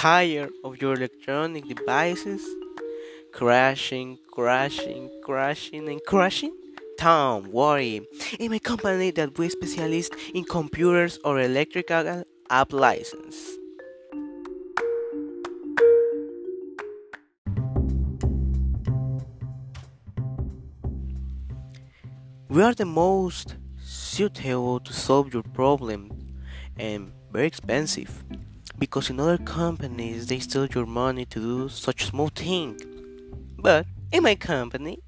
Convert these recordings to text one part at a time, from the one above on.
tired of your electronic devices crashing, crashing, crashing, and crashing? Don't worry. In my company that we specialize in computers or electrical appliances. We are the most suitable to solve your problem and very expensive because in other companies they steal your money to do such small thing. But in my company,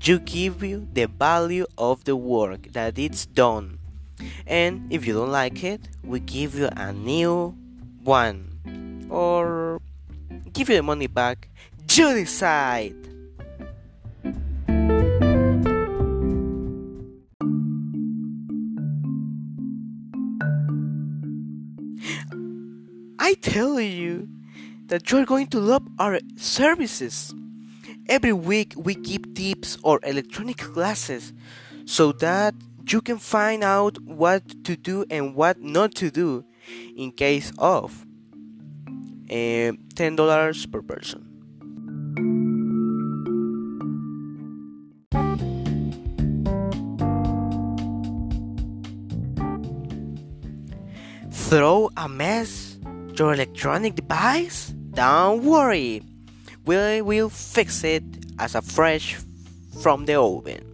you give you the value of the work that it's done. And if you don't like it, we give you a new one or give you the money back. You decide. I tell you that you're going to love our services. Every week we give tips or electronic classes so that you can find out what to do and what not to do in case of uh, $10 per person. Throw a mess your electronic device? Don't worry, we will fix it as a fresh from the oven.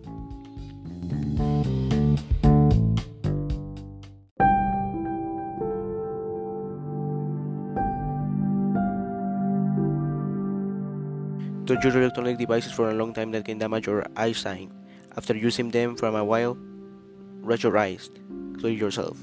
Don't use electronic devices for a long time that can damage your eyesight. After using them for a while, rest your eyes. Clear yourself.